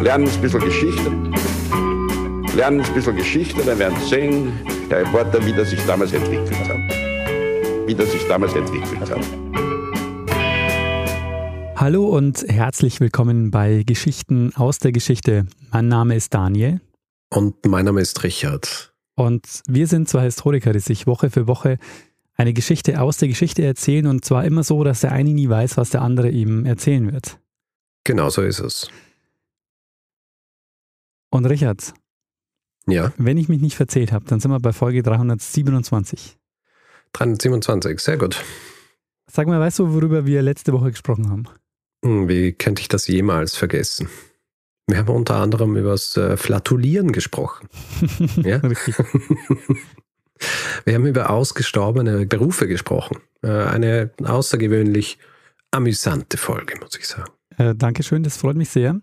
lernen ein bisschen Geschichte. Lernen ein bisschen Geschichte, dann werden Sie sehen, Herr Reporter, wie das sich damals entwickelt hat. Wie das sich damals entwickelt hat. Hallo und herzlich willkommen bei Geschichten aus der Geschichte. Mein Name ist Daniel. Und mein Name ist Richard. Und wir sind zwei Historiker, die sich Woche für Woche eine Geschichte aus der Geschichte erzählen und zwar immer so, dass der eine nie weiß, was der andere ihm erzählen wird. Genau so ist es. Und Richard, Ja, wenn ich mich nicht verzählt habe, dann sind wir bei Folge 327. 327, sehr gut. Sag mal, weißt du, worüber wir letzte Woche gesprochen haben? Hm, Wie könnte ich das jemals vergessen? Wir haben unter anderem über das äh, Flatulieren gesprochen. Ja? Wir haben über ausgestorbene Berufe gesprochen. Äh, Eine außergewöhnlich amüsante Folge, muss ich sagen. Äh, Dankeschön, das freut mich sehr.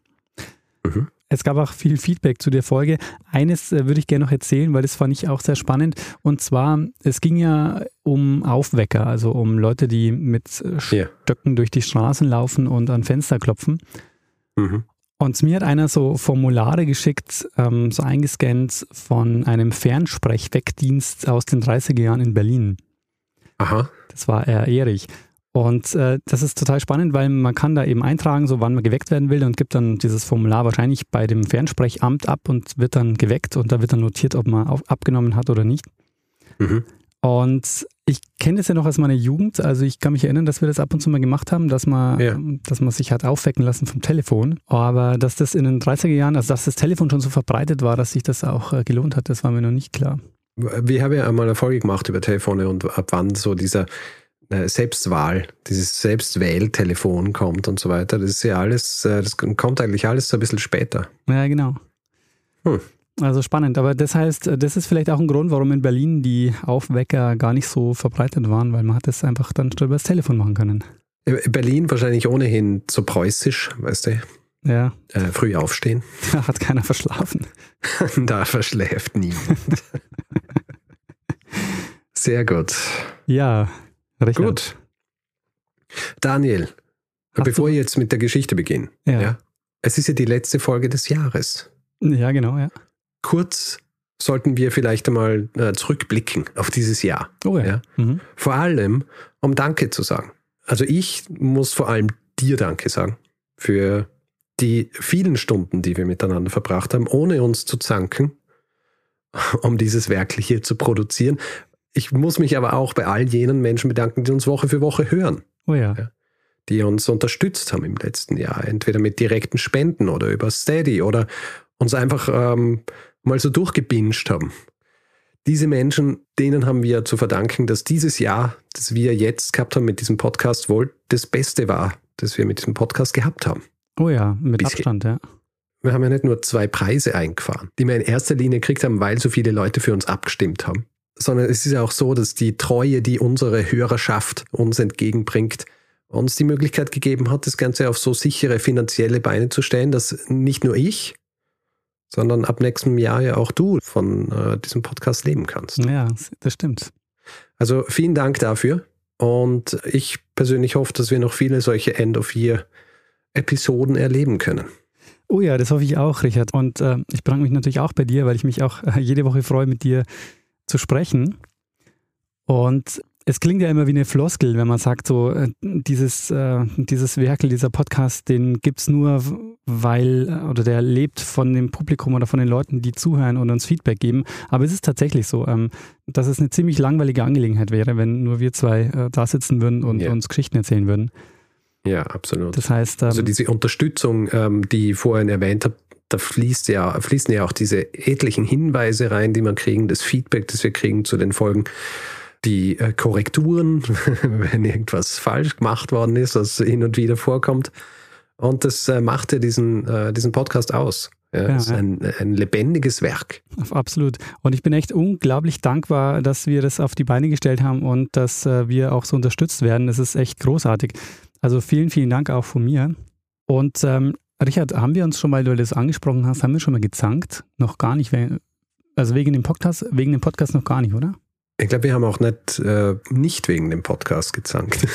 Mhm. Es gab auch viel Feedback zu der Folge. Eines äh, würde ich gerne noch erzählen, weil das fand ich auch sehr spannend. Und zwar, es ging ja um Aufwecker, also um Leute, die mit äh. Stöcken durch die Straßen laufen und an Fenster klopfen. Mhm. Und mir hat einer so Formulare geschickt, ähm, so eingescannt von einem Fernsprechwegdienst aus den 30er Jahren in Berlin. Aha, Das war er Erich. Und äh, das ist total spannend, weil man kann da eben eintragen, so wann man geweckt werden will und gibt dann dieses Formular wahrscheinlich bei dem Fernsprechamt ab und wird dann geweckt und da wird dann notiert, ob man auf, abgenommen hat oder nicht. mhm. Und ich kenne das ja noch aus meiner Jugend, also ich kann mich erinnern, dass wir das ab und zu mal gemacht haben, dass man, Ja. dass man sich hat aufwecken lassen vom Telefon. Aber dass das in den 30er Jahren, also dass das Telefon schon so verbreitet war, dass sich das auch äh, gelohnt hat, das war mir noch nicht klar. Wir haben ja einmal eine Folge gemacht über Telefone und ab wann so dieser Selbstwahl, dieses Selbstwähltelefon kommt und so weiter. Das ist ja alles, äh, das kommt eigentlich alles so ein bisschen später. Ja, genau. Hm. Also spannend, aber das heißt, das ist vielleicht auch ein Grund, warum in Berlin die Aufwecker gar nicht so verbreitet waren, weil man hat das einfach dann über das Telefon machen können. Äh, Berlin wahrscheinlich ohnehin so preußisch, weißt du, Ja, äh, früh aufstehen. da hat keiner verschlafen. da verschläft niemand. Sehr gut. Ja, Richard. Gut. Daniel, Hast bevor ich jetzt mit der Geschichte beginne, Ja. ja, es ist ja die letzte Folge des Jahres. Ja, genau, ja. Kurz sollten wir vielleicht einmal äh, zurückblicken auf dieses Jahr. Oh ja. Ja. Mhm. Vor allem, um Danke zu sagen. Also ich muss vor allem dir Danke sagen für die vielen Stunden, die wir miteinander verbracht haben, ohne uns zu zanken, um dieses Werk hier zu produzieren. Ich muss mich aber auch bei all jenen Menschen bedanken, die uns Woche für Woche hören, Oh ja. Ja. die uns unterstützt haben im letzten Jahr, entweder mit direkten Spenden oder über Steady oder uns einfach ähm, mal so durchgebinged haben. Diese Menschen, denen haben wir zu verdanken, dass dieses Jahr, das wir jetzt gehabt haben mit diesem Podcast, wohl das Beste war, das wir mit diesem Podcast gehabt haben. Oh ja, mit Bisschen. Abstand, ja. Wir haben ja nicht nur zwei Preise eingefahren, die wir in erster Linie gekriegt haben, weil so viele Leute für uns abgestimmt haben, sondern es ist ja auch so, dass die Treue, die unsere Hörerschaft uns entgegenbringt, uns die Möglichkeit gegeben hat, das Ganze auf so sichere finanzielle Beine zu stellen, dass nicht nur ich, sondern ab nächstem Jahr ja auch du von äh, diesem Podcast leben kannst. Ja, das stimmt. Also vielen Dank dafür und ich persönlich hoffe, dass wir noch viele solche End-of-Year-Episoden erleben können. Oh ja, das hoffe ich auch, Richard. Und äh, ich bedanke mich natürlich auch bei dir, weil ich mich auch äh, jede Woche freue, mit dir zu sprechen. Und es klingt ja immer wie eine Floskel, wenn man sagt, so äh, dieses, äh, dieses Werkel, dieser Podcast, den gibt's nur, weil, äh, oder der lebt von dem Publikum oder von den Leuten, die zuhören und uns Feedback geben. Aber es ist tatsächlich so, ähm, dass es eine ziemlich langweilige Angelegenheit wäre, wenn nur wir zwei äh, da sitzen würden und Ja. uns Geschichten erzählen würden. Ja, absolut. Das heißt, ähm, Also diese Unterstützung, ähm, die ich vorhin erwähnt habe, da fließt ja, fließen ja auch diese etlichen Hinweise rein, die man kriegen, das Feedback, das wir kriegen zu den Folgen, die äh, Korrekturen, wenn irgendwas falsch gemacht worden ist, was hin und wieder vorkommt. Und das äh, macht ja diesen, äh, diesen Podcast aus. Ja, Ja, es ist ein, ein lebendiges Werk. Absolut. Und ich bin echt unglaublich dankbar, dass wir das auf die Beine gestellt haben und dass äh, wir auch so unterstützt werden. Das ist echt großartig. Also vielen, vielen Dank auch von mir. Und ähm, Richard, haben wir uns schon mal, weil du das angesprochen hast, haben wir schon mal gezankt? Noch gar nicht. Also wegen dem Podcast, wegen dem Podcast noch gar nicht, oder? Ich glaube, wir haben auch nicht, äh, nicht wegen dem Podcast gezankt.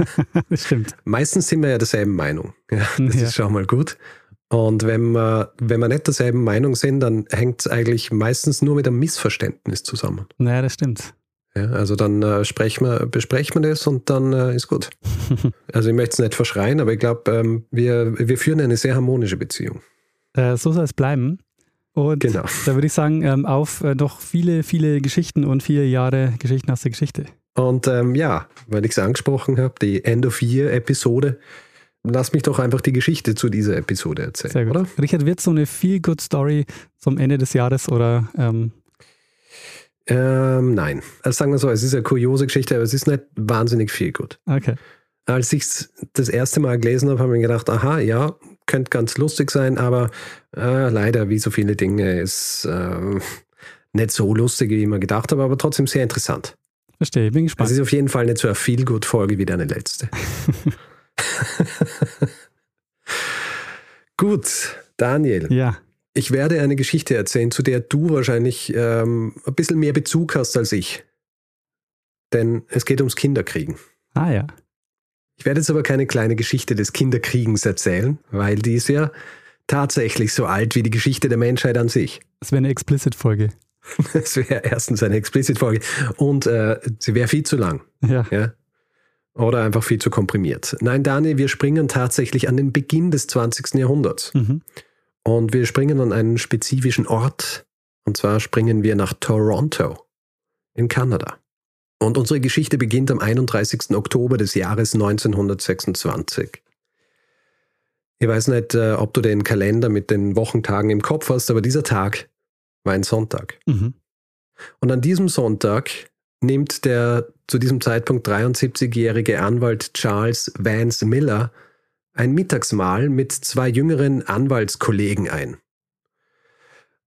das stimmt. Meistens sind wir ja derselben Meinung. Ja, das Ja. ist schon mal gut. Und wenn wir, wenn wir nicht derselben Meinung sind, dann hängt es eigentlich meistens nur mit einem Missverständnis zusammen. Naja, das stimmt. Ja, also dann äh, sprechen wir, besprechen wir das und dann äh, ist gut. also ich möchte es nicht verschreien, aber ich glaube, ähm, wir, wir führen eine sehr harmonische Beziehung. Äh, so soll es bleiben. Und Genau. da würde ich sagen, ähm, auf äh, noch viele, viele Geschichten und vier Jahre Geschichten aus der Geschichte. Und ähm, ja, weil ich es angesprochen habe, die End of Year-Episode, lass mich doch einfach die Geschichte zu dieser Episode erzählen, Sehr gut. oder? Richard, wird so eine Feel-Good-Story zum Ende des Jahres oder ähm, nein. Also sagen wir so, es ist eine kuriose Geschichte, aber es ist nicht wahnsinnig viel gut. okay. Als ich es das erste Mal gelesen habe, habe ich mir gedacht, aha, ja, könnte ganz lustig sein, aber äh, leider, wie so viele Dinge, ist äh, nicht so lustig, wie ich mir gedacht habe, aber trotzdem sehr interessant. Verstehe, ich bin Es gespannt. ist auf jeden Fall nicht so eine Feel-Good-Folge wie deine letzte. Gut, Daniel, ja, ich werde eine Geschichte erzählen, zu der du wahrscheinlich ähm, ein bisschen mehr Bezug hast als ich. Denn es geht ums Kinderkriegen. ah ja. Ich werde jetzt aber keine kleine Geschichte des Kinderkriegens erzählen, weil die ist ja tatsächlich so alt wie die Geschichte der Menschheit an sich. Das wäre eine Explicit-Folge. Es wäre erstens eine Explicit-Folge und äh, sie wäre viel zu lang. Ja. Ja? Oder einfach viel zu komprimiert. Nein, Daniel, wir springen tatsächlich an den Beginn des 20. Jahrhunderts. Mhm. Und wir springen an einen spezifischen Ort. Und zwar springen wir nach Toronto in Kanada. Und unsere Geschichte beginnt am 31. Oktober des Jahres 1926. Ich weiß nicht, äh, ob du den Kalender mit den Wochentagen im Kopf hast, aber dieser Tag war ein Sonntag. Mhm. Und an diesem Sonntag nimmt der zu diesem Zeitpunkt 73-jährige Anwalt Charles Vance Miller ein Mittagsmahl mit zwei jüngeren Anwaltskollegen ein.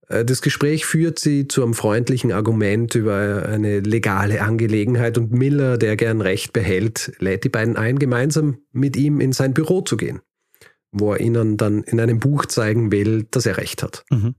Äh, Das Gespräch führt sie zu einem freundlichen Argument über eine legale Angelegenheit und Miller, der gern Recht behält, lädt die beiden ein, gemeinsam mit ihm in sein Büro zu gehen, wo er ihnen dann in einem Buch zeigen will, dass er Recht hat. Mhm.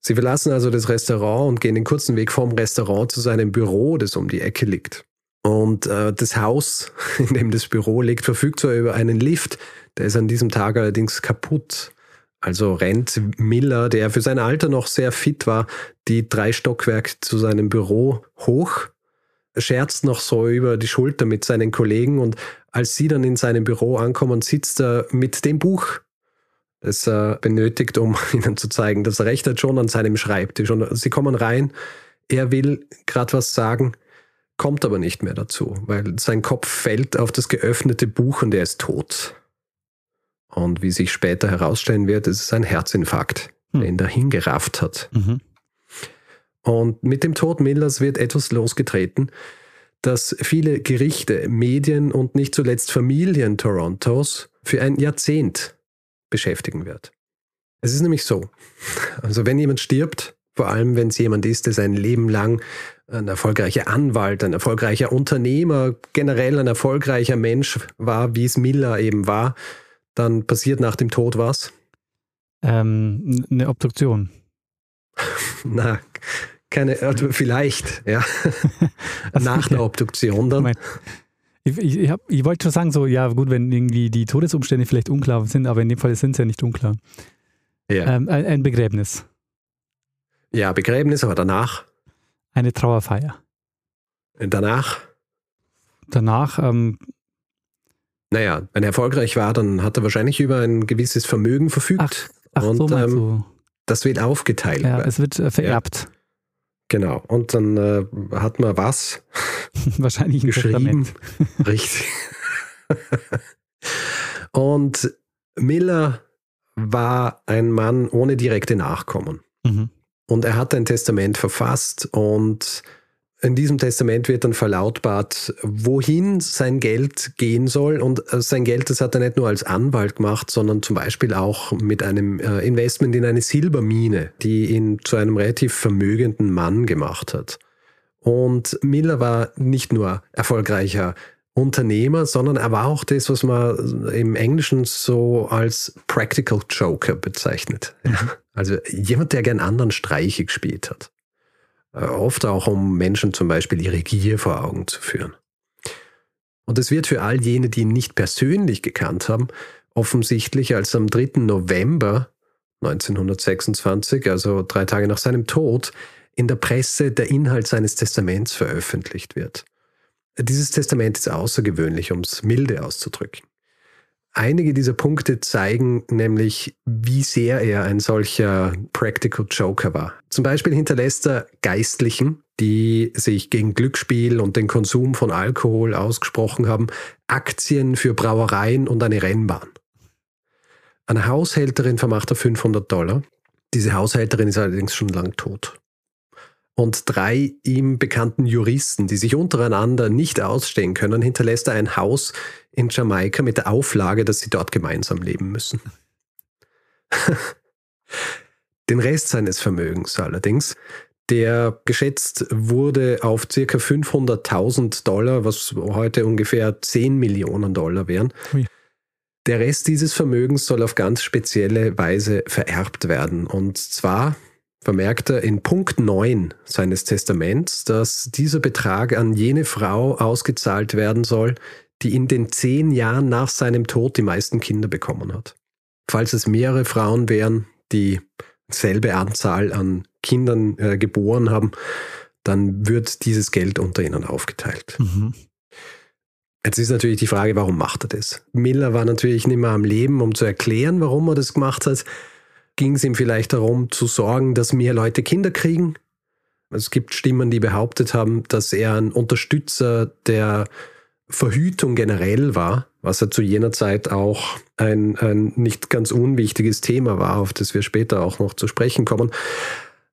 Sie verlassen also das Restaurant und gehen den kurzen Weg vom Restaurant zu seinem Büro, das um die Ecke liegt. Und äh, das Haus, in dem das Büro liegt, verfügt zwar über einen Lift, der ist an diesem Tag allerdings kaputt. Also rennt Miller, der für sein Alter noch sehr fit war, die drei Stockwerke zu seinem Büro hoch, scherzt noch so über die Schulter mit seinen Kollegen und als sie dann in seinem Büro ankommen, sitzt er mit dem Buch das er benötigt, um ihnen zu zeigen, dass er recht hat, schon an seinem Schreibtisch. Und sie kommen rein, er will gerade was sagen, kommt aber nicht mehr dazu, weil sein Kopf fällt auf das geöffnete Buch und er ist tot. Und wie sich später herausstellen wird, ist es ein Herzinfarkt, Hm. der ihn dahin gerafft hat. Mhm. Und mit dem Tod Millers wird etwas losgetreten, das viele Gerichte, Medien und nicht zuletzt Familien Torontos für ein Jahrzehnt beschäftigen wird. Es ist nämlich so, also wenn jemand stirbt, vor allem wenn es jemand ist, der sein Leben lang ein erfolgreicher Anwalt, ein erfolgreicher Unternehmer, generell ein erfolgreicher Mensch war, wie es Miller eben war, dann passiert nach dem Tod was? Ähm, eine Obduktion. Na, keine, also vielleicht, ja. Also, Nach der Obduktion dann. Ich, ich, ich, hab- ich wollte schon sagen, so, ja, gut, wenn irgendwie die Todesumstände vielleicht unklar sind, aber in dem Fall sind sie ja nicht unklar. Ja. Ähm, ein, ein Begräbnis, ja, Begräbnis, aber danach, eine Trauerfeier. danach, Danach, ähm, naja, wenn er erfolgreich war, dann hat er wahrscheinlich über ein gewisses Vermögen verfügt. ach Und, so ähm. Das wird aufgeteilt. Ja, es wird äh, vererbt. genau. Und dann äh, hat man was? Wahrscheinlich ein Geschrieben. Testament. Richtig. Und Miller war ein Mann ohne direkte Nachkommen. Mhm. Und er hat ein Testament verfasst und in diesem Testament wird dann verlautbart, wohin sein Geld gehen soll. Und äh, sein Geld, das hat er nicht nur als Anwalt gemacht, sondern zum Beispiel auch mit einem äh, Investment in eine Silbermine, die ihn zu einem relativ vermögenden Mann gemacht hat. Und Miller war nicht nur erfolgreicher Unternehmer, sondern er war auch das, was man im Englischen so als Practical Joker bezeichnet. Ja. Also jemand, der gern anderen Streiche gespielt hat. Äh, Oft auch, um Menschen zum Beispiel ihre Gier vor Augen zu führen. Und es wird für all jene, die ihn nicht persönlich gekannt haben offensichtlich, als am 3. November 1926, also drei Tage nach seinem Tod, in der Presse der Inhalt seines Testaments veröffentlicht wird. Dieses Testament ist außergewöhnlich, um es milde auszudrücken. Einige dieser Punkte zeigen nämlich, wie sehr er ein solcher Practical Joker war. Zum Beispiel hinterlässt er Geistlichen, die sich gegen Glücksspiel und den Konsum von Alkohol ausgesprochen haben, Aktien für Brauereien und eine Rennbahn. Eine Haushälterin vermacht er 500 Dollar. Diese Haushälterin ist allerdings schon lang tot und drei ihm bekannten Juristen, die sich untereinander nicht ausstehen können, hinterlässt er ein Haus in Jamaika mit der Auflage, dass sie dort gemeinsam leben müssen. Den Rest seines Vermögens allerdings, der geschätzt wurde auf ca. 500.000 Dollar, was heute ungefähr 10 Millionen Dollar wären. Ui. Der Rest dieses Vermögens soll auf ganz spezielle Weise vererbt werden. Und zwar vermerkt er in Punkt 9 seines Testaments, dass dieser Betrag an jene Frau ausgezahlt werden soll, die in den zehn Jahren nach seinem Tod die meisten Kinder bekommen hat. Falls es mehrere Frauen wären, die selbe Anzahl an Kindern äh, geboren haben, dann wird dieses Geld unter ihnen aufgeteilt. Mhm. Jetzt ist natürlich die Frage, warum macht er das? Miller war natürlich nicht mehr am Leben, um zu erklären, warum er das gemacht hat ging es ihm vielleicht darum zu sorgen, dass mehr Leute Kinder kriegen. Es gibt Stimmen, die behauptet haben, dass er ein Unterstützer der Verhütung generell war, was ja zu jener Zeit auch ein, ein nicht ganz unwichtiges Thema war, auf das wir später auch noch zu sprechen kommen.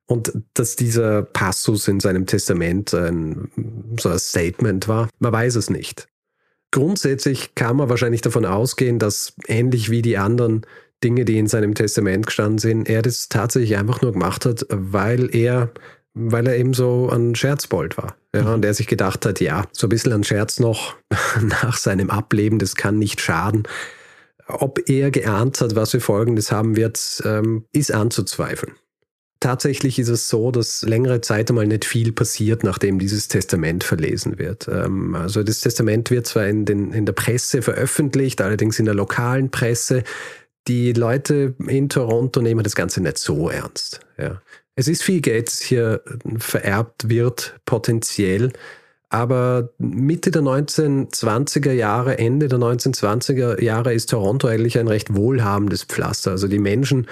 Und dass dieser Passus in seinem Testament ein, so ein Statement war, man weiß es nicht. Grundsätzlich kann man wahrscheinlich davon ausgehen, dass ähnlich wie die anderen Dinge, die in seinem Testament gestanden sind, er das tatsächlich einfach nur gemacht hat, weil er, weil er eben so ein Scherzbold war. Ja, mhm. und er sich gedacht hat, ja, so ein bisschen ein Scherz noch nach seinem Ableben, das kann nicht schaden. Ob er geahnt hat, was für Folgen das haben wird, ähm, ist anzuzweifeln. Tatsächlich ist es so, dass längere Zeit einmal nicht viel passiert, nachdem dieses Testament verlesen wird. Ähm, also das Testament wird zwar in, den, in der Presse veröffentlicht, allerdings in der lokalen Presse die Leute in Toronto nehmen das Ganze nicht so ernst. Ja. Es ist viel Geld, das hier vererbt wird, potenziell. Aber Mitte der 1920er Jahre, Ende der 1920er Jahre ist Toronto eigentlich ein recht wohlhabendes Pflaster. Also die Menschen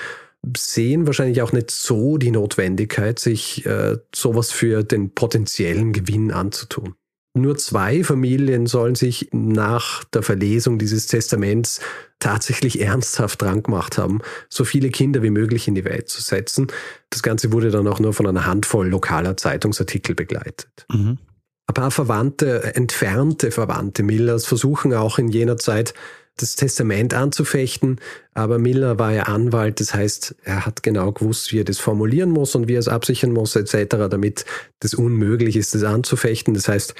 sehen wahrscheinlich auch nicht so die Notwendigkeit, sich äh, sowas für den potenziellen Gewinn anzutun. Nur zwei Familien sollen sich nach der Verlesung dieses Testaments tatsächlich ernsthaft dran gemacht haben, so viele Kinder wie möglich in die Welt zu setzen. Das Ganze wurde dann auch nur von einer Handvoll lokaler Zeitungsartikel begleitet. Mhm. Ein paar Verwandte, entfernte Verwandte Millers versuchen auch in jener Zeit das Testament anzufechten, aber Miller war ja Anwalt, das heißt, er hat genau gewusst, wie er das formulieren muss und wie er es absichern muss etc., damit das unmöglich ist, das anzufechten. Das heißt,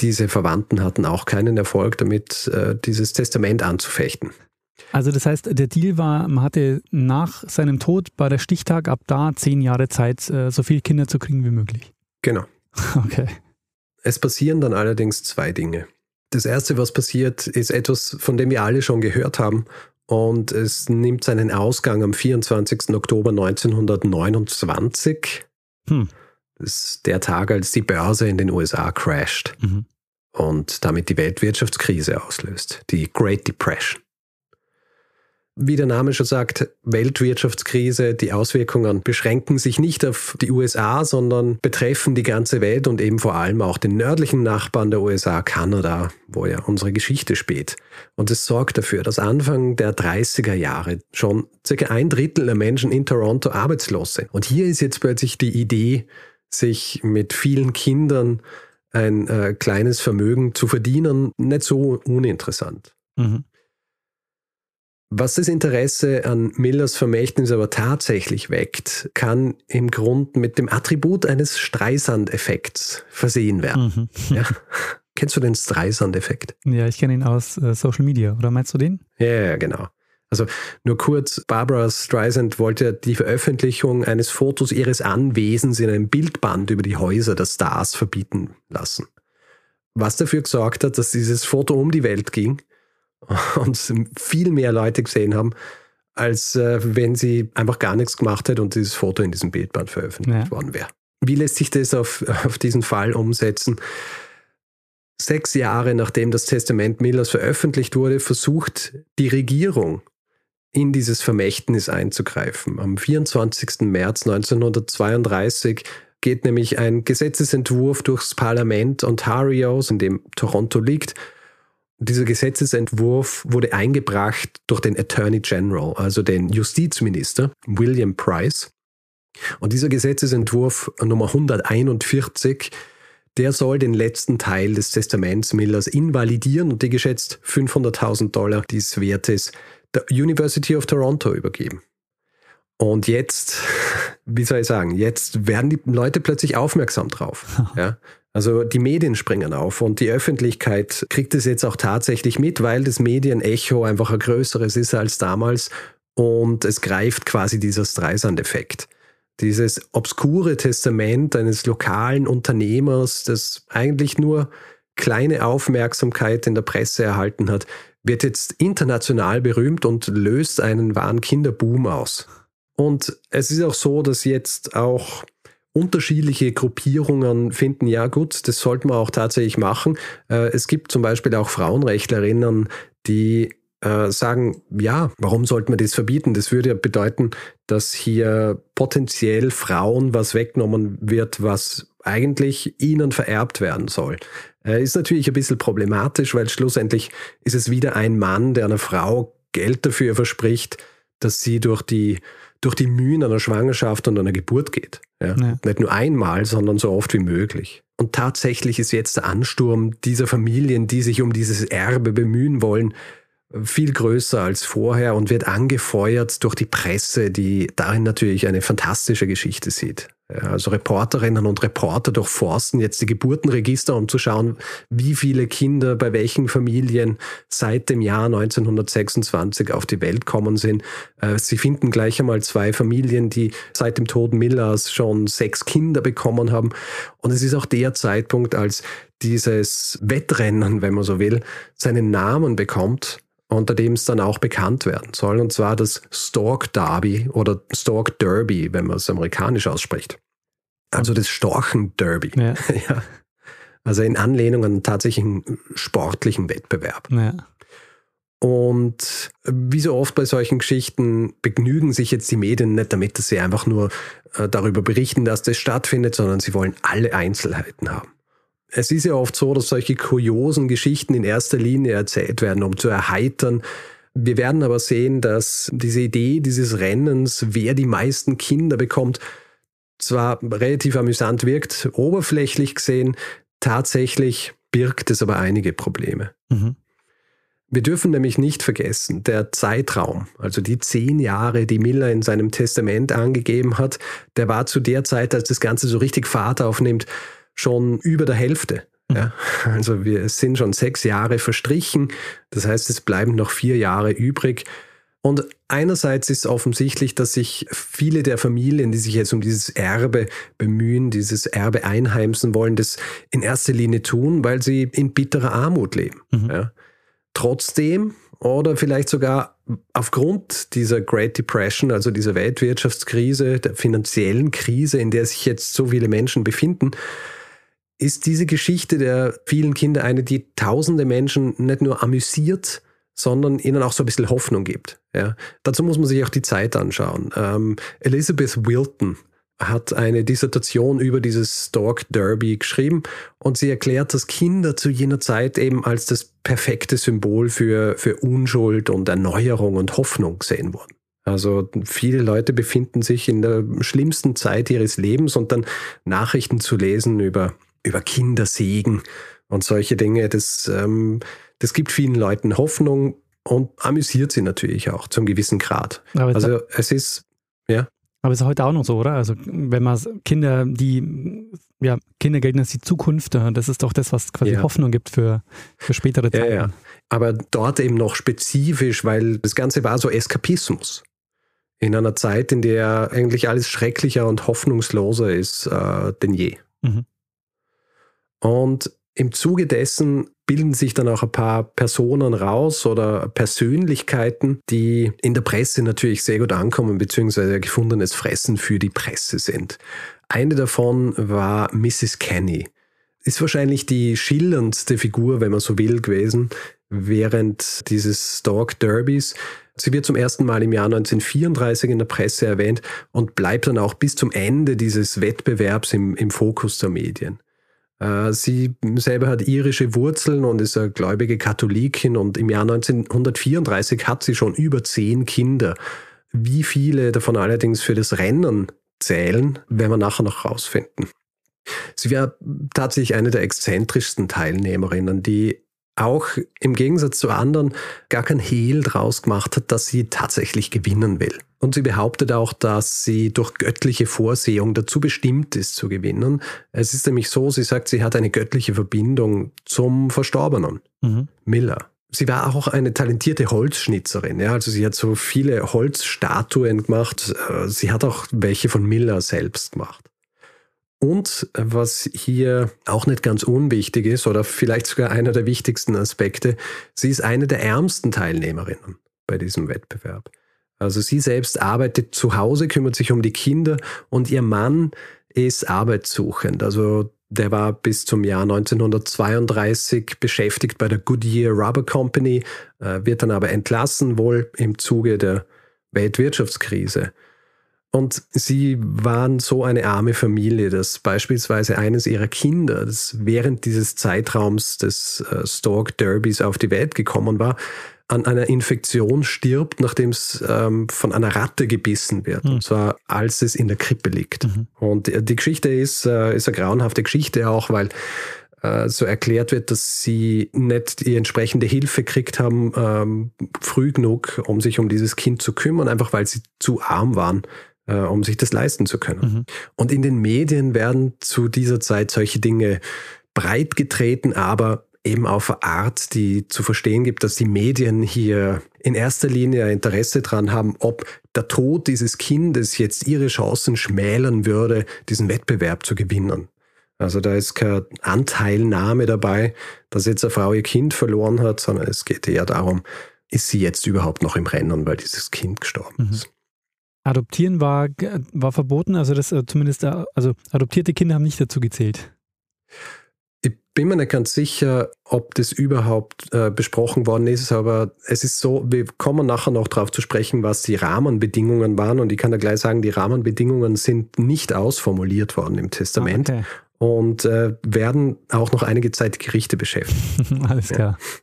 diese Verwandten hatten auch keinen Erfolg damit, äh, dieses Testament anzufechten. Also das heißt, der Deal war, man hatte nach seinem Tod bei der Stichtag ab da zehn Jahre Zeit, äh, so viele Kinder zu kriegen wie möglich. Genau. Okay. Es passieren dann allerdings zwei Dinge. Das Erste, was passiert, ist etwas, von dem wir alle schon gehört haben. Und es nimmt seinen Ausgang am 24. Oktober 1929. Hm. Ist der Tag, als die Börse in den USA crasht mhm. und damit die Weltwirtschaftskrise auslöst, die Great Depression. Wie der Name schon sagt, Weltwirtschaftskrise, die Auswirkungen beschränken sich nicht auf die USA, sondern betreffen die ganze Welt und eben vor allem auch den nördlichen Nachbarn der USA, Kanada, wo ja unsere Geschichte spielt. Und es sorgt dafür, dass Anfang der 30er Jahre schon circa ein Drittel der Menschen in Toronto arbeitslos sind. Und hier ist jetzt plötzlich die Idee, sich mit vielen Kindern ein äh, kleines Vermögen zu verdienen, nicht so uninteressant. Mhm. Was das Interesse an Millers Vermächtnis aber tatsächlich weckt, kann im Grund mit dem Attribut eines Streisand-Effekts versehen werden. Mhm. Ja. Kennst du den Streisand-Effekt? Ja, ich kenne ihn aus äh, Social Media, oder meinst du den? Ja, genau. Also nur kurz, Barbara Streisand wollte die Veröffentlichung eines Fotos ihres Anwesens in einem Bildband über die Häuser der Stars verbieten lassen. Was dafür gesorgt hat, dass dieses Foto um die Welt ging und viel mehr Leute gesehen haben, als äh, wenn sie einfach gar nichts gemacht hätte und dieses Foto in diesem Bildband veröffentlicht ja. worden wäre. Wie lässt sich das auf, auf diesen Fall umsetzen? Sechs Jahre nachdem das Testament Millers veröffentlicht wurde, versucht die Regierung in dieses Vermächtnis einzugreifen. Am 24. März 1932 geht nämlich ein Gesetzesentwurf durchs Parlament Ontarios, in dem Toronto liegt. Dieser Gesetzesentwurf wurde eingebracht durch den Attorney General, also den Justizminister William Price. Und dieser Gesetzesentwurf Nummer 141, der soll den letzten Teil des Testaments Millers invalidieren und die geschätzt 500.000 Dollar, die es wert ist, der University of Toronto übergeben. Und jetzt, wie soll ich sagen, jetzt werden die Leute plötzlich aufmerksam drauf. Ja? Also die Medien springen auf und die Öffentlichkeit kriegt es jetzt auch tatsächlich mit, weil das Medienecho einfach ein größeres ist als damals und es greift quasi dieser Streisand-Effekt. Dieses obskure Testament eines lokalen Unternehmers, das eigentlich nur kleine Aufmerksamkeit in der Presse erhalten hat, wird jetzt international berühmt und löst einen wahren Kinderboom aus. Und es ist auch so, dass jetzt auch unterschiedliche Gruppierungen finden, ja gut, das sollte man auch tatsächlich machen. Äh, es gibt zum Beispiel auch Frauenrechtlerinnen, die äh, sagen, ja, warum sollte man das verbieten? Das würde ja bedeuten, dass hier potenziell Frauen was weggenommen wird, was eigentlich ihnen vererbt werden soll. Äh, ist natürlich ein bisschen problematisch, weil schlussendlich ist es wieder ein Mann, der einer Frau Geld dafür verspricht, dass sie durch die, durch die Mühen einer Schwangerschaft und einer Geburt geht. Ja? ja? Nicht nur einmal, sondern so oft wie möglich. Und tatsächlich ist jetzt der Ansturm dieser Familien, die sich um dieses Erbe bemühen wollen, viel größer als vorher und wird angefeuert durch die Presse, die darin natürlich eine fantastische Geschichte sieht. Also Reporterinnen und Reporter durchforsten jetzt die Geburtenregister, um zu schauen, wie viele Kinder bei welchen Familien seit dem Jahr 1926 auf die Welt kommen sind. Äh, sie finden gleich einmal zwei Familien, die seit dem Tod Millers schon sechs Kinder bekommen haben. Und es ist auch der Zeitpunkt, als dieses Wettrennen, wenn man so will, seinen Namen bekommt unter dem es dann auch bekannt werden soll, und zwar das Stork Derby oder Stork Derby, wenn man es amerikanisch ausspricht. Also das Storchen Derby. Ja. ja. Also in Anlehnung an einen tatsächlichen sportlichen Wettbewerb. Ja. Und wie so oft bei solchen Geschichten begnügen sich jetzt die Medien nicht damit, dass sie einfach nur äh, darüber berichten, dass das stattfindet, sondern sie wollen alle Einzelheiten haben es ist ja oft so, dass solche kuriosen Geschichten in erster Linie erzählt werden, um zu erheitern. Wir werden aber sehen, dass diese Idee dieses Rennens, wer die meisten Kinder bekommt, zwar relativ amüsant wirkt, oberflächlich gesehen, tatsächlich birgt es aber einige Probleme. Mhm. Wir dürfen nämlich nicht vergessen, der Zeitraum, also die zehn Jahre, die Miller in seinem Testament angegeben hat, der war zu der Zeit, als das Ganze so richtig Fahrt aufnimmt, schon über der Hälfte. Mhm. Ja, also wir sind schon sechs Jahre verstrichen. Das heißt, es bleiben noch vier Jahre übrig. Und einerseits ist offensichtlich, dass sich viele der Familien, die sich jetzt um dieses Erbe bemühen, dieses Erbe einheimsen wollen, das in erster Linie tun, weil sie in bitterer Armut leben. Mhm. Ja. Trotzdem oder vielleicht sogar aufgrund dieser Great Depression, also dieser Weltwirtschaftskrise, der finanziellen Krise, in der sich jetzt so viele Menschen befinden, ist diese Geschichte der vielen Kinder eine, die tausende Menschen nicht nur amüsiert, sondern ihnen auch so ein bisschen Hoffnung gibt. Ja. Dazu muss man sich auch die Zeit anschauen. Ähm, Elizabeth Wilton hat eine Dissertation über dieses Stork Derby geschrieben und sie erklärt, dass Kinder zu jener Zeit eben als das perfekte Symbol für, für Unschuld und Erneuerung und Hoffnung gesehen wurden. Also viele Leute befinden sich in der schlimmsten Zeit ihres Lebens und dann Nachrichten zu lesen über über Kindersegen und solche Dinge. Das, ähm, das gibt vielen Leuten Hoffnung und amüsiert sie natürlich auch zum gewissen Grad. also es ist, ja. Aber es ist heute auch noch so, oder? Also wenn man Kinder, die, ja, Kinder gelten als die Zukunft, äh, das ist doch das, was quasi ja. Hoffnung gibt für, für spätere Zeiten. Ja, ja. Aber dort eben noch spezifisch, weil das Ganze war so Eskapismus. In einer Zeit, in der eigentlich alles schrecklicher und hoffnungsloser ist äh, denn je. Mhm. Und Im Zuge dessen bilden sich dann auch ein paar Personen raus oder Persönlichkeiten, die in der Presse natürlich sehr gut ankommen, beziehungsweise gefundenes Fressen für die Presse sind. Eine davon war Mrs. Kenny. Ist wahrscheinlich die schillerndste Figur, wenn man so will, gewesen, während dieses Stork Derbys. Sie wird zum ersten Mal im Jahr 1934 in der Presse erwähnt und bleibt dann auch bis zum Ende dieses Wettbewerbs im, im Fokus der Medien. Äh, sie selber hat irische Wurzeln und ist eine gläubige Katholikin und im Jahr 1934 hat sie schon über zehn Kinder. Wie viele davon allerdings für das Rennen zählen, werden wir nachher noch rausfinden. Sie war tatsächlich eine der exzentrischsten Teilnehmerinnen, die auch im Gegensatz zu anderen gar kein Hehl draus gemacht hat, dass sie tatsächlich gewinnen will. Und sie behauptet auch, dass sie durch göttliche Vorsehung dazu bestimmt ist zu gewinnen. Es ist nämlich so, sie sagt, sie hat eine göttliche Verbindung zum Verstorbenen, mhm. Miller. Sie war auch eine talentierte Holzschnitzerin. Ja? Also sie hat so viele Holzstatuen gemacht. Äh, sie hat auch welche von Miller selbst gemacht. Und was hier auch nicht ganz unwichtig ist, oder vielleicht sogar einer der wichtigsten Aspekte, sie ist eine der ärmsten Teilnehmerinnen bei diesem Wettbewerb. Also sie selbst arbeitet zu Hause, kümmert sich um die Kinder und ihr Mann ist arbeitssuchend. Also der war bis zum Jahr 1932 beschäftigt bei der Goodyear Rubber Company, äh, wird dann aber entlassen, wohl im Zuge der Weltwirtschaftskrise. Und sie waren so eine arme Familie, dass beispielsweise eines ihrer Kinder, das während dieses Zeitraums des äh, Stork Derbys auf die Welt gekommen war, an einer Infektion stirbt, nachdem es ähm, von einer Ratte gebissen wird. Mhm. Und zwar, als es in der Krippe liegt. Mhm. Und die Geschichte ist, äh, ist eine grauenhafte Geschichte auch, weil äh, so erklärt wird, dass sie nicht die entsprechende Hilfe gekriegt haben, ähm, früh genug, um sich um dieses Kind zu kümmern, einfach weil sie zu arm waren äh, um sich das leisten zu können. Mhm. Und in den Medien werden zu dieser Zeit solche Dinge breit getreten, aber eben auf eine Art, die zu verstehen gibt, dass die Medien hier in erster Linie Interesse daran haben, ob der Tod dieses Kindes jetzt ihre Chancen schmälern würde, diesen Wettbewerb zu gewinnen. Also da ist keine Anteilnahme dabei, dass jetzt eine Frau ihr Kind verloren hat, sondern es geht eher darum, ist sie jetzt überhaupt noch im Rennen, weil dieses Kind gestorben mhm. Adoptieren war, war verboten, also das äh, zumindest, äh, also adoptierte Kinder haben nicht dazu gezählt. Ich bin mir nicht ganz sicher, ob das überhaupt äh, besprochen worden ist, aber es ist so, wir kommen nachher noch darauf zu sprechen, was die Rahmenbedingungen waren und ich kann da gleich sagen, die Rahmenbedingungen sind nicht ausformuliert worden im Testament. Ah, okay. Und äh, werden auch noch einige Zeit Gerichte beschäftigen. Alles klar. Ja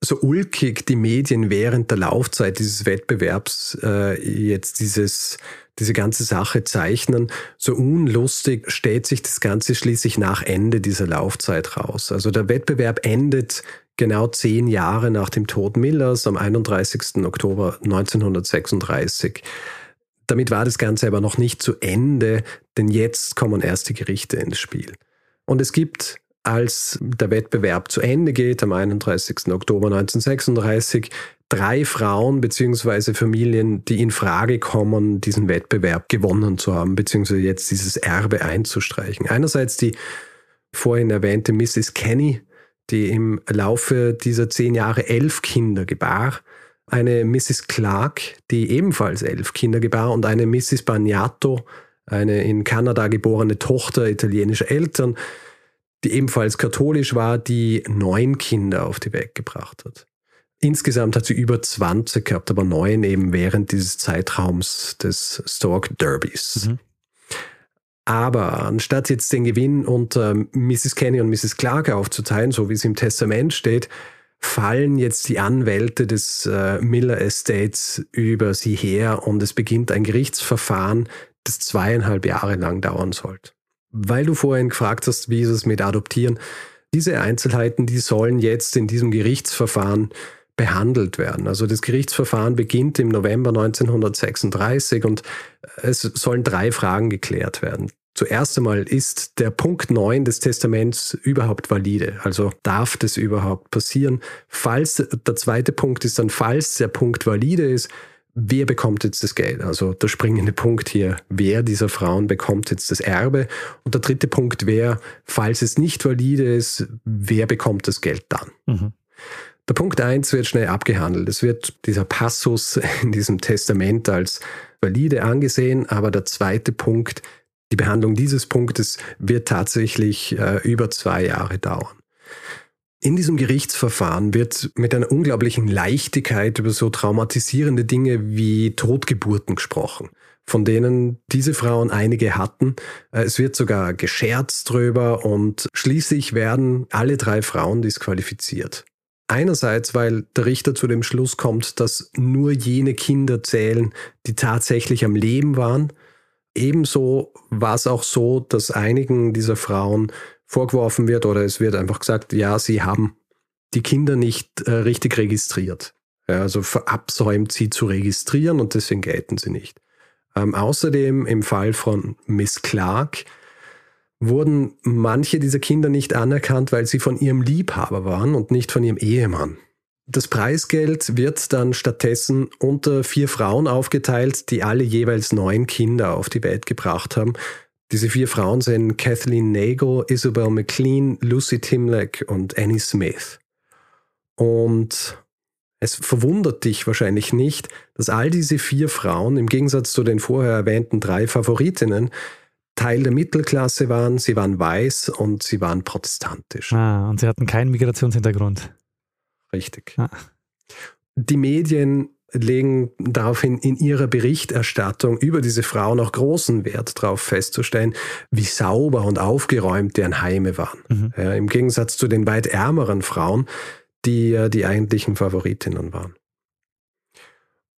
so ulkig die Medien während der Laufzeit dieses Wettbewerbs äh, jetzt dieses, diese ganze Sache zeichnen, so unlustig stellt sich das Ganze schließlich nach Ende dieser Laufzeit raus. Also der Wettbewerb endet genau zehn Jahre nach dem Tod Millers am 31. Oktober 1936. Damit war das Ganze aber noch nicht zu Ende, denn jetzt kommen erste Gerichte ins Spiel. Und es gibt als der Wettbewerb zu Ende geht, am 31. Oktober 1936, drei Frauen bzw. Familien, die in Frage kommen, diesen Wettbewerb gewonnen zu haben, bzw. jetzt dieses Erbe einzustreichen. Einerseits die vorhin erwähnte Mrs. Kenny, die im Laufe dieser zehn Jahre elf Kinder gebar, eine Mrs. Clark, die ebenfalls elf Kinder gebar und eine Mrs. Bagnato, eine in Kanada geborene Tochter italienischer Eltern, die ebenfalls katholisch war, die neun Kinder auf die Welt gebracht hat. Insgesamt hat sie über 20 gehabt, aber neun eben während dieses Zeitraums des Stork Derbys. Mhm. Aber anstatt jetzt den Gewinn unter Mrs. Kenny und Mrs. Clark aufzuteilen, so wie es im Testament steht, fallen jetzt die Anwälte des äh, Miller Estates über sie her und es beginnt ein Gerichtsverfahren, das zweieinhalb Jahre lang dauern sollte. Weil du vorhin gefragt hast, wie ist es mit Adoptieren, diese Einzelheiten, die sollen jetzt in diesem Gerichtsverfahren behandelt werden. Also das Gerichtsverfahren beginnt im November 1936 und es sollen drei Fragen geklärt werden. Zuerst einmal ist der Punkt 9 des Testaments überhaupt valide? Also darf das überhaupt passieren? Falls der zweite Punkt ist dann, falls der Punkt valide ist, wer bekommt jetzt das Geld? Also der springende Punkt hier, wer dieser Frauen bekommt jetzt das Erbe? Und der dritte Punkt wäre, falls es nicht valide ist, wer bekommt das Geld dann? Mhm. Der Punkt eins wird schnell abgehandelt. Es wird dieser Passus in diesem Testament als valide angesehen, aber der zweite Punkt, die Behandlung dieses Punktes wird tatsächlich äh, über zwei Jahre dauern. In diesem Gerichtsverfahren wird mit einer unglaublichen Leichtigkeit über so traumatisierende Dinge wie Totgeburten gesprochen, von denen diese Frauen einige hatten. Äh, es wird sogar gescherzt drüber und schließlich werden alle drei Frauen disqualifiziert. Einerseits, weil der Richter zu dem Schluss kommt, dass nur jene Kinder zählen, die tatsächlich am Leben waren. Ebenso war es auch so, dass einigen dieser Frauen vorgeworfen wird oder es wird einfach gesagt, ja, sie haben die Kinder nicht äh, richtig registriert. Ja, also verabsäumt sie zu registrieren und deswegen gelten sie nicht. Ähm, außerdem im Fall von Miss Clark wurden manche dieser Kinder nicht anerkannt, weil sie von ihrem Liebhaber waren und nicht von ihrem Ehemann. Das Preisgeld wird dann stattdessen unter vier Frauen aufgeteilt, die alle jeweils neun Kinder auf die Welt gebracht haben, diese vier Frauen sind Kathleen Nagel, Isabel McLean, Lucy Timleck und Annie Smith. Und es verwundert dich wahrscheinlich nicht, dass all diese vier Frauen im Gegensatz zu den vorher erwähnten drei Favoritinnen Teil der Mittelklasse waren, sie waren weiß und sie waren protestantisch. Ah, und sie hatten keinen Migrationshintergrund. Richtig. Ah. Die Medien legen daraufhin in ihrer Berichterstattung über diese Frauen auch großen Wert darauf festzustellen, wie sauber und aufgeräumt deren Heime waren. Mhm. Ja, Im Gegensatz zu den weit ärmeren Frauen, die ja die eigentlichen Favoritinnen waren.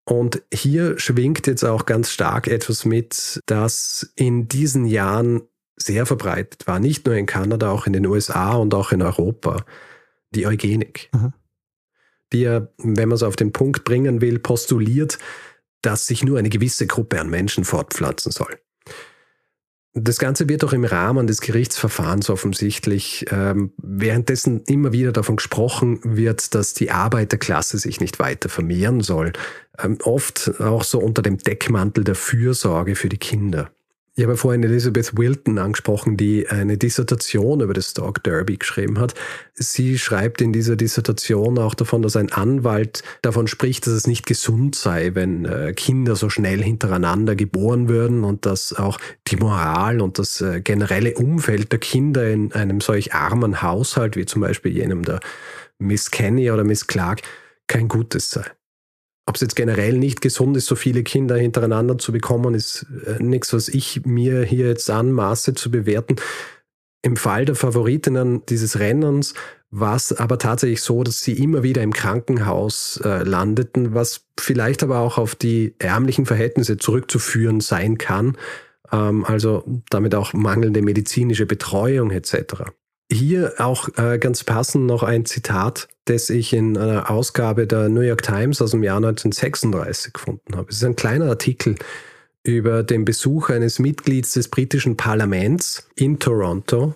Und hier schwingt jetzt auch ganz stark etwas mit, das in diesen Jahren sehr verbreitet war, nicht nur in Kanada, auch in den USA und auch in Europa, die Eugenik. Mhm die ja, wenn man es auf den Punkt bringen will, postuliert, dass sich nur eine gewisse Gruppe an Menschen fortpflanzen soll. Das Ganze wird auch im Rahmen des Gerichtsverfahrens offensichtlich, ähm, währenddessen immer wieder davon gesprochen wird, dass die Arbeiterklasse sich nicht weiter vermehren soll. Ähm, oft auch so unter dem Deckmantel der Fürsorge für die Kinder. Ich habe vorhin Elizabeth Wilton angesprochen, die eine Dissertation über das Dog Derby geschrieben hat. Sie schreibt in dieser Dissertation auch davon, dass ein Anwalt davon spricht, dass es nicht gesund sei, wenn äh, Kinder so schnell hintereinander geboren würden und dass auch die Moral und das äh, generelle Umfeld der Kinder in einem solch armen Haushalt, wie zum Beispiel jenem der Miss Kenny oder Miss Clark, kein gutes sei. Ob es jetzt generell nicht gesund ist, so viele Kinder hintereinander zu bekommen, ist äh, nichts, was ich mir hier jetzt anmaße zu bewerten. Im Fall der Favoritinnen dieses Rennens war es aber tatsächlich so, dass sie immer wieder im Krankenhaus äh, landeten, was vielleicht aber auch auf die ärmlichen Verhältnisse zurückzuführen sein kann. Ähm, also damit auch mangelnde medizinische Betreuung etc. Hier auch äh, ganz passend noch ein Zitat, das ich in einer Ausgabe der New York Times aus dem Jahr 1936 gefunden habe. Es ist ein kleiner Artikel über den Besuch eines Mitglieds des britischen Parlaments in Toronto,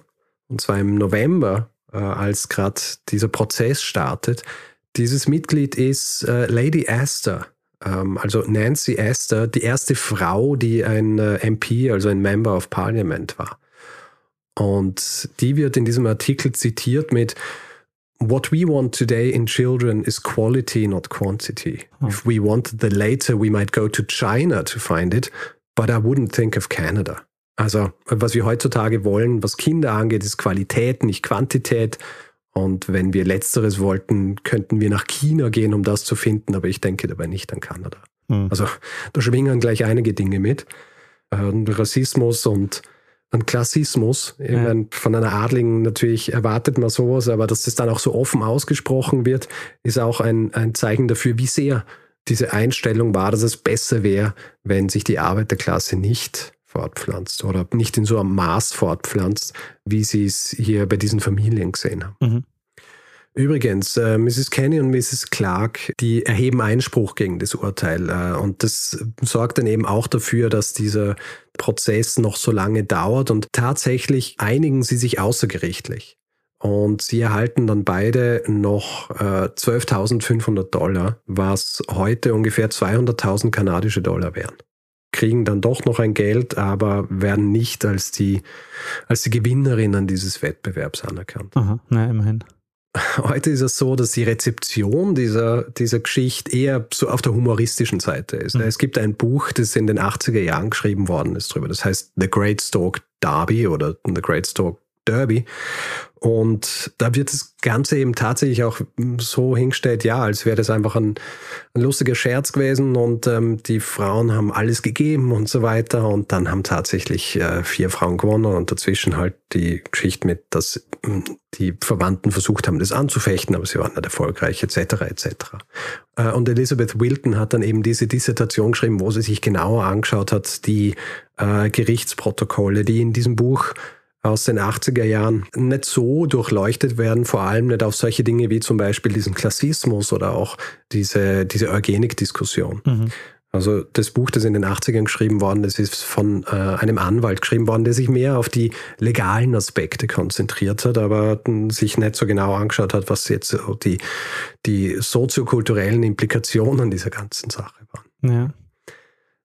und zwar im November, äh, als gerade dieser Prozess startet. Dieses Mitglied ist äh, Lady Astor, ähm, also Nancy Astor, die erste Frau, die ein äh, MP, also ein Member of Parliament war. Und die wird in diesem Artikel zitiert mit What we want today in children is quality, not quantity. Oh. If we wanted the later, we might go to China to find it, but I wouldn't think of Canada. Also, was wir heutzutage wollen, was Kinder angeht, ist Qualität, nicht Quantität. Und wenn wir Letzteres wollten, könnten wir nach China gehen, um das zu finden, aber ich denke dabei nicht an Kanada. Hm. Also, da schwingen gleich einige Dinge mit. Äh, Rassismus und an Klassismus. Ich ja. meine, von einer Adligen natürlich erwartet man sowas, aber dass das dann auch so offen ausgesprochen wird, ist auch ein, ein Zeichen dafür, wie sehr diese Einstellung war, dass es besser wäre, wenn sich die Arbeiterklasse nicht fortpflanzt oder nicht in so einem Maß fortpflanzt, wie sie es hier bei diesen Familien gesehen haben. Mhm. Übrigens, äh, Mrs. Kenny und Mrs. Clark, die erheben Einspruch gegen das Urteil. Äh, und das sorgt dann eben auch dafür, dass dieser Prozess noch so lange dauert. Und tatsächlich einigen sie sich außergerichtlich. Und sie erhalten dann beide noch äh, 12.500 Dollar, was heute ungefähr 200.000 kanadische Dollar wären. Kriegen dann doch noch ein Geld, aber werden nicht als die, als die Gewinnerinnen dieses Wettbewerbs anerkannt. Aha, na, immerhin. Heute ist es so, dass die Rezeption dieser, dieser Geschichte eher so auf der humoristischen Seite ist. Mhm. Es gibt ein Buch, das in den 80er Jahren geschrieben worden ist drüber. Das heißt The Great Stork Derby oder The Great Stork Derby. Und da wird das Ganze eben tatsächlich auch so hingestellt, ja, als wäre das einfach ein, ein lustiger Scherz gewesen und ähm, die Frauen haben alles gegeben und so weiter. Und dann haben tatsächlich äh, vier Frauen gewonnen und dazwischen halt die Geschichte mit, dass ähm, die Verwandten versucht haben, das anzufechten, aber sie waren nicht erfolgreich, etc. etc. Äh, und Elizabeth Wilton hat dann eben diese Dissertation geschrieben, wo sie sich genauer angeschaut hat, die äh, Gerichtsprotokolle, die in diesem Buch aus den 80er Jahren nicht so durchleuchtet werden, vor allem nicht auf solche Dinge wie zum Beispiel diesen Klassismus oder auch diese, diese Eugenik-Diskussion. Mhm. Also das Buch, das in den 80ern geschrieben worden ist, ist von äh, einem Anwalt geschrieben worden, der sich mehr auf die legalen Aspekte konzentriert hat, aber sich nicht so genau angeschaut hat, was jetzt die, die soziokulturellen Implikationen dieser ganzen Sache waren. Ja.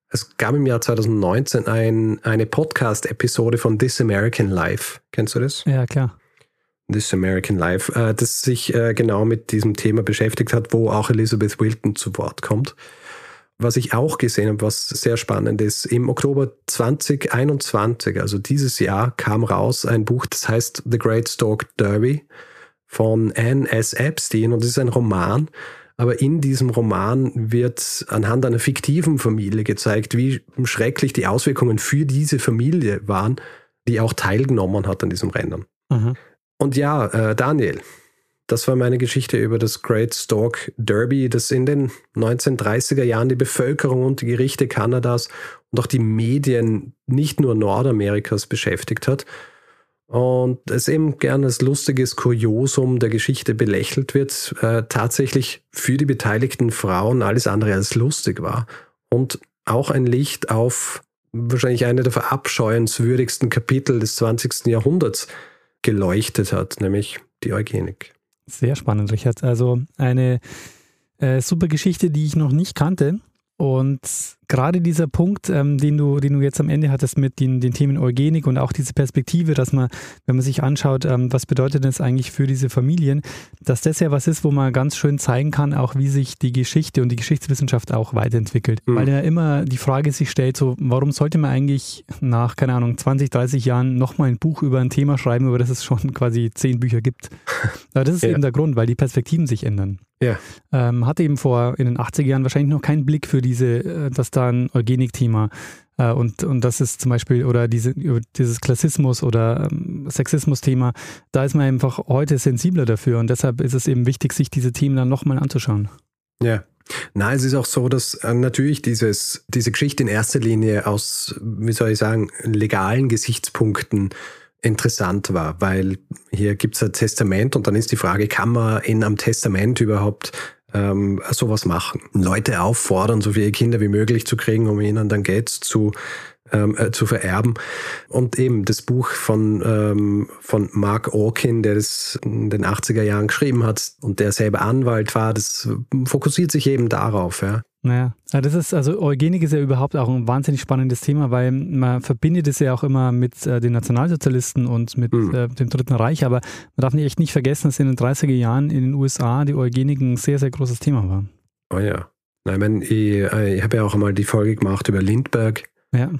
Es gab im Jahr 2019 ein, eine Podcast-Episode von This American Life. Kennst du das? Ja, klar. This American Life, äh, das sich äh, genau mit diesem Thema beschäftigt hat, wo auch Elizabeth Wilton zu Wort kommt. Was ich auch gesehen habe, was sehr spannend ist, im Oktober 2021, also dieses Jahr, kam raus ein Buch, das heißt The Great Stork Derby von Anne S. Epstein und es ist ein Roman, aber in diesem Roman wird anhand einer fiktiven Familie gezeigt, wie schrecklich die Auswirkungen für diese Familie waren, die auch teilgenommen hat an diesem Rennen. Mhm. Und ja, äh, Daniel, das war meine Geschichte über das Great Stork Derby, das in den 1930er Jahren die Bevölkerung und die Gerichte Kanadas und auch die Medien nicht nur Nordamerikas beschäftigt hat und es eben gern als lustiges Kuriosum der Geschichte belächelt wird, äh, tatsächlich für die beteiligten Frauen alles andere als lustig war und auch ein Licht auf wahrscheinlich eine der verabscheuenswürdigsten Kapitel des 20. Jahrhunderts geleuchtet hat, nämlich die Eugenik. Sehr spannend, Richard. Also eine äh, super Geschichte, die ich noch nicht kannte. Und gerade dieser Punkt, ähm, den, du, den du jetzt am Ende hattest mit den, den Themen Eugenik und auch diese Perspektive, dass man, wenn man sich anschaut, ähm, was bedeutet das eigentlich für diese Familien, dass das ja was ist, wo man ganz schön zeigen kann, auch wie sich die Geschichte und die Geschichtswissenschaft auch weiterentwickelt. Mhm. Weil ja immer die Frage sich stellt, so, warum sollte man eigentlich nach, keine Ahnung, 20, 30 Jahren nochmal ein Buch über ein Thema schreiben, über das es schon quasi zehn Bücher gibt? Aber das ist ja. eben der Grund, weil die Perspektiven sich ändern. Ja. Ähm, hatte eben vor in den 80er Jahren wahrscheinlich noch keinen Blick für diese, äh, dass da ein Eugenik-Thema äh, und, und das ist zum Beispiel, oder diese, dieses Klassismus oder ähm, Sexismus-Thema, da ist man einfach heute sensibler dafür und deshalb ist es eben wichtig, sich diese Themen dann nochmal anzuschauen. Ja. Na, es ist auch so, dass äh, natürlich dieses, diese Geschichte in erster Linie aus, wie soll ich sagen, legalen Gesichtspunkten interessant war, weil hier gibt es ein Testament und dann ist die Frage, kann man in einem Testament überhaupt ähm, sowas machen? Leute auffordern, so viele Kinder wie möglich zu kriegen, um ihnen dann Geld zu ähm, äh, zu vererben. Und eben das Buch von, ähm, von Mark Orkin, der das in den 80er Jahren geschrieben hat und der selber Anwalt war, das fokussiert sich eben darauf. Ja. Naja, das ist, also Eugenik ist ja überhaupt auch ein wahnsinnig spannendes Thema, weil man verbindet es ja auch immer mit äh, den Nationalsozialisten und mit mhm. äh, dem Dritten Reich, aber man darf nicht, echt nicht vergessen, dass in den 30er Jahren in den USA die Eugenik ein sehr, sehr großes Thema war. Oh ja. Nein, ich, mein, ich, äh, ich habe ja auch einmal die Folge gemacht über Lindbergh. Ja.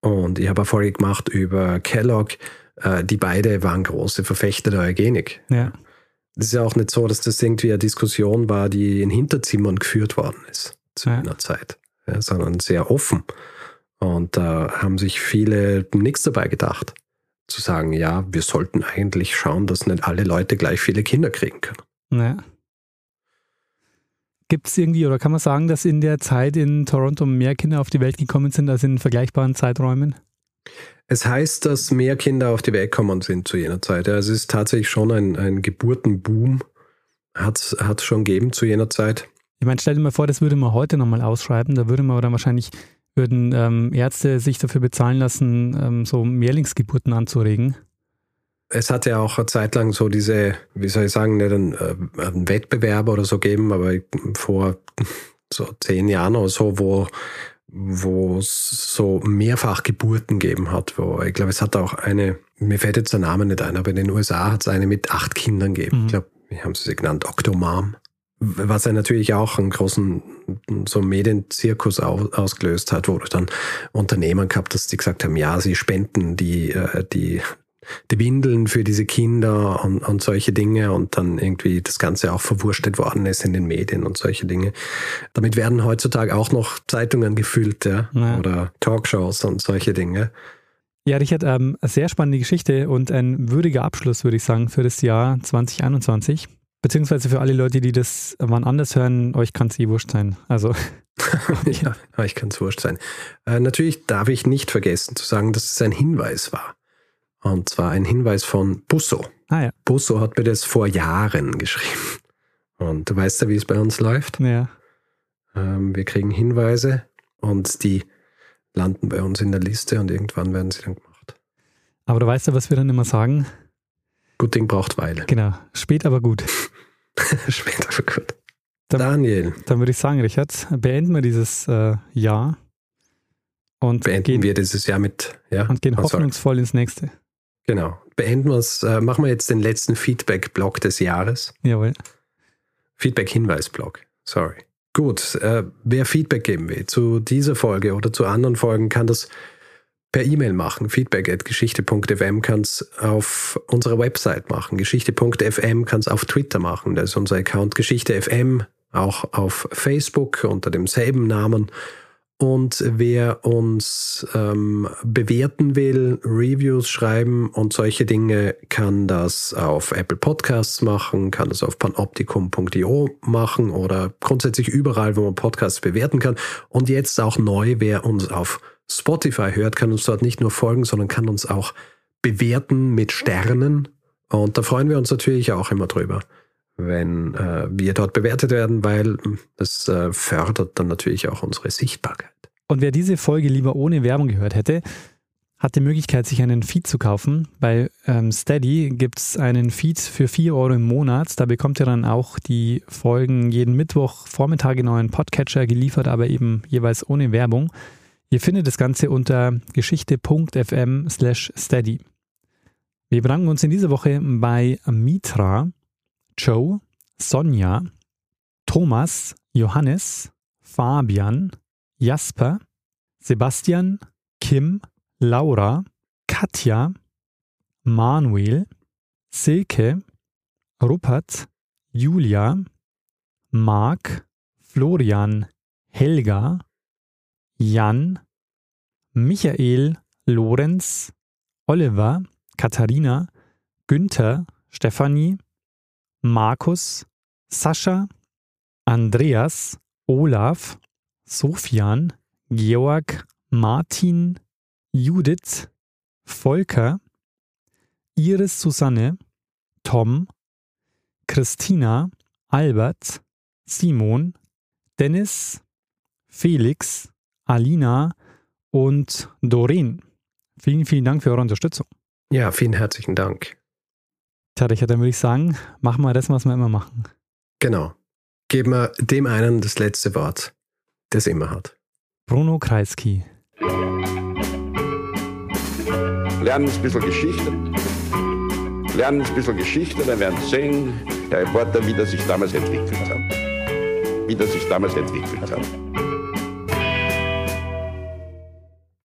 Und ich habe eine Folge gemacht über Kellogg. Äh, die beide waren große Verfechter der Eugenik. Ja. Das ist ja auch nicht so, dass das irgendwie eine Diskussion war, die in Hinterzimmern geführt worden ist zu ja. einer Zeit, ja, sondern sehr offen. Und da äh, haben sich viele nichts dabei gedacht, zu sagen, ja, wir sollten eigentlich schauen, dass nicht alle Leute gleich viele Kinder kriegen können. Ja. Gibt es irgendwie oder kann man sagen, dass in der Zeit in Toronto mehr Kinder auf die Welt gekommen sind als in vergleichbaren Zeiträumen? Es heißt, dass mehr Kinder auf die Welt gekommen sind zu jener Zeit. Ja, es ist tatsächlich schon ein, ein Geburtenboom, hat es schon gegeben zu jener Zeit. Ich meine, stell dir mal vor, das würde man heute nochmal ausschreiben. Da würde man dann wahrscheinlich, würden ähm, Ärzte sich dafür bezahlen lassen, ähm, so Mehrlingsgeburten anzuregen. es hat ja auch eine Zeit lang so diese, wie soll ich sagen, nicht einen, äh, einen Wettbewerb oder so gegeben, aber vor so zehn Jahren oder so, wo wo es so mehrfach Geburten gegeben hat, wo ich glaube, es hat auch eine, mir fällt jetzt der Name nicht ein, aber in den USA hat es eine mit acht Kindern gegeben. Mhm. Ich glaube, wie haben sie sie genannt? Octomom. Was ja natürlich auch einen großen so Medienzirkus ausgelöst hat, wo du dann Unternehmen gehabt hast, die gesagt haben, ja, sie spenden die, äh, die die Windeln für diese Kinder und, und solche Dinge und dann irgendwie das Ganze auch verwurstet worden ist in den Medien und solche Dinge. Damit werden heutzutage auch noch Zeitungen gefüllt, ja, ja. oder Talkshows und solche Dinge. Ja, Richard, ähm, eine sehr spannende Geschichte und ein würdiger Abschluss, würde ich sagen, für das Jahr 2021. Beziehungsweise für alle Leute, die das wann anders hören, euch kann es eh wurscht sein. Also. ja, euch kann es wurscht sein. Äh, natürlich darf ich nicht vergessen zu sagen, dass es ein Hinweis war. Und zwar ein Hinweis von Busso. Ah, ja. Busso hat mir das vor Jahren geschrieben. Und du weißt ja, wie es bei uns läuft. Ja. Ähm, wir kriegen Hinweise und die landen bei uns in der Liste und irgendwann werden sie dann gemacht. Aber du weißt ja, was wir dann immer sagen? Gut Ding braucht Weile. Genau. Spät aber gut. Spät aber gut. Dann, Daniel. Dann würde ich sagen, Richard, beenden wir dieses äh, Jahr. Und beenden gehen, wir dieses Jahr mit, ja. Und gehen oh, hoffnungsvoll ins nächste. Genau. Beenden wir es, äh, machen wir jetzt den letzten Feedback-Block des Jahres. Jawohl. Feedback-Hinweis-Block. Sorry. Gut, äh, wer Feedback geben will zu dieser Folge oder zu anderen Folgen, kann das per E-Mail machen. Feedback at geschichte.fm kann es auf unserer Website machen. Geschichte.fm kann es auf Twitter machen. Das ist unser Account Geschichte.fm, auch auf Facebook unter demselben Namen. Und wer uns ähm, bewerten will, Reviews schreiben und solche Dinge, kann das auf Apple Podcasts machen, kann das auf panoptikum.io machen oder grundsätzlich überall, wo man Podcasts bewerten kann. Und jetzt auch neu, wer uns auf Spotify hört, kann uns dort nicht nur folgen, sondern kann uns auch bewerten mit Sternen. Und da freuen wir uns natürlich auch immer drüber wenn äh, wir dort bewertet werden, weil das äh, fördert dann natürlich auch unsere Sichtbarkeit. Und wer diese Folge lieber ohne Werbung gehört hätte, hat die Möglichkeit, sich einen Feed zu kaufen. Bei ähm, Steady gibt es einen Feed für 4 Euro im Monat. Da bekommt ihr dann auch die Folgen jeden Mittwoch Vormittag in euren Podcatcher geliefert, aber eben jeweils ohne Werbung. Ihr findet das Ganze unter geschichte.fm slash steady. Wir bedanken uns in dieser Woche bei Mitra, Joe, Sonja, Thomas, Johannes, Fabian, Jasper, Sebastian, Kim, Laura, Katja, Manuel, Silke, Rupert, Julia, Marc, Florian, Helga, Jan, Michael, Lorenz, Oliver, Katharina, Günther, Stefanie, Markus, Sascha, Andreas, Olaf, Sofian, Georg, Martin, Judith, Volker, Iris Susanne, Tom, Christina, Albert, Simon, Dennis, Felix, Alina und Doreen. Vielen, vielen Dank für eure Unterstützung. Ja, vielen herzlichen Dank. Tja, Richard, dann würde ich sagen, machen wir das, was wir immer machen. Genau. Geben wir dem einen das letzte Wort, das immer hat. Bruno Kreisky. Lernen ein bisschen Geschichte. Lernen ein bisschen Geschichte, dann werden Sie sehen, der Reporter, wie das sich damals entwickelt hat. Wie das sich damals entwickelt hat.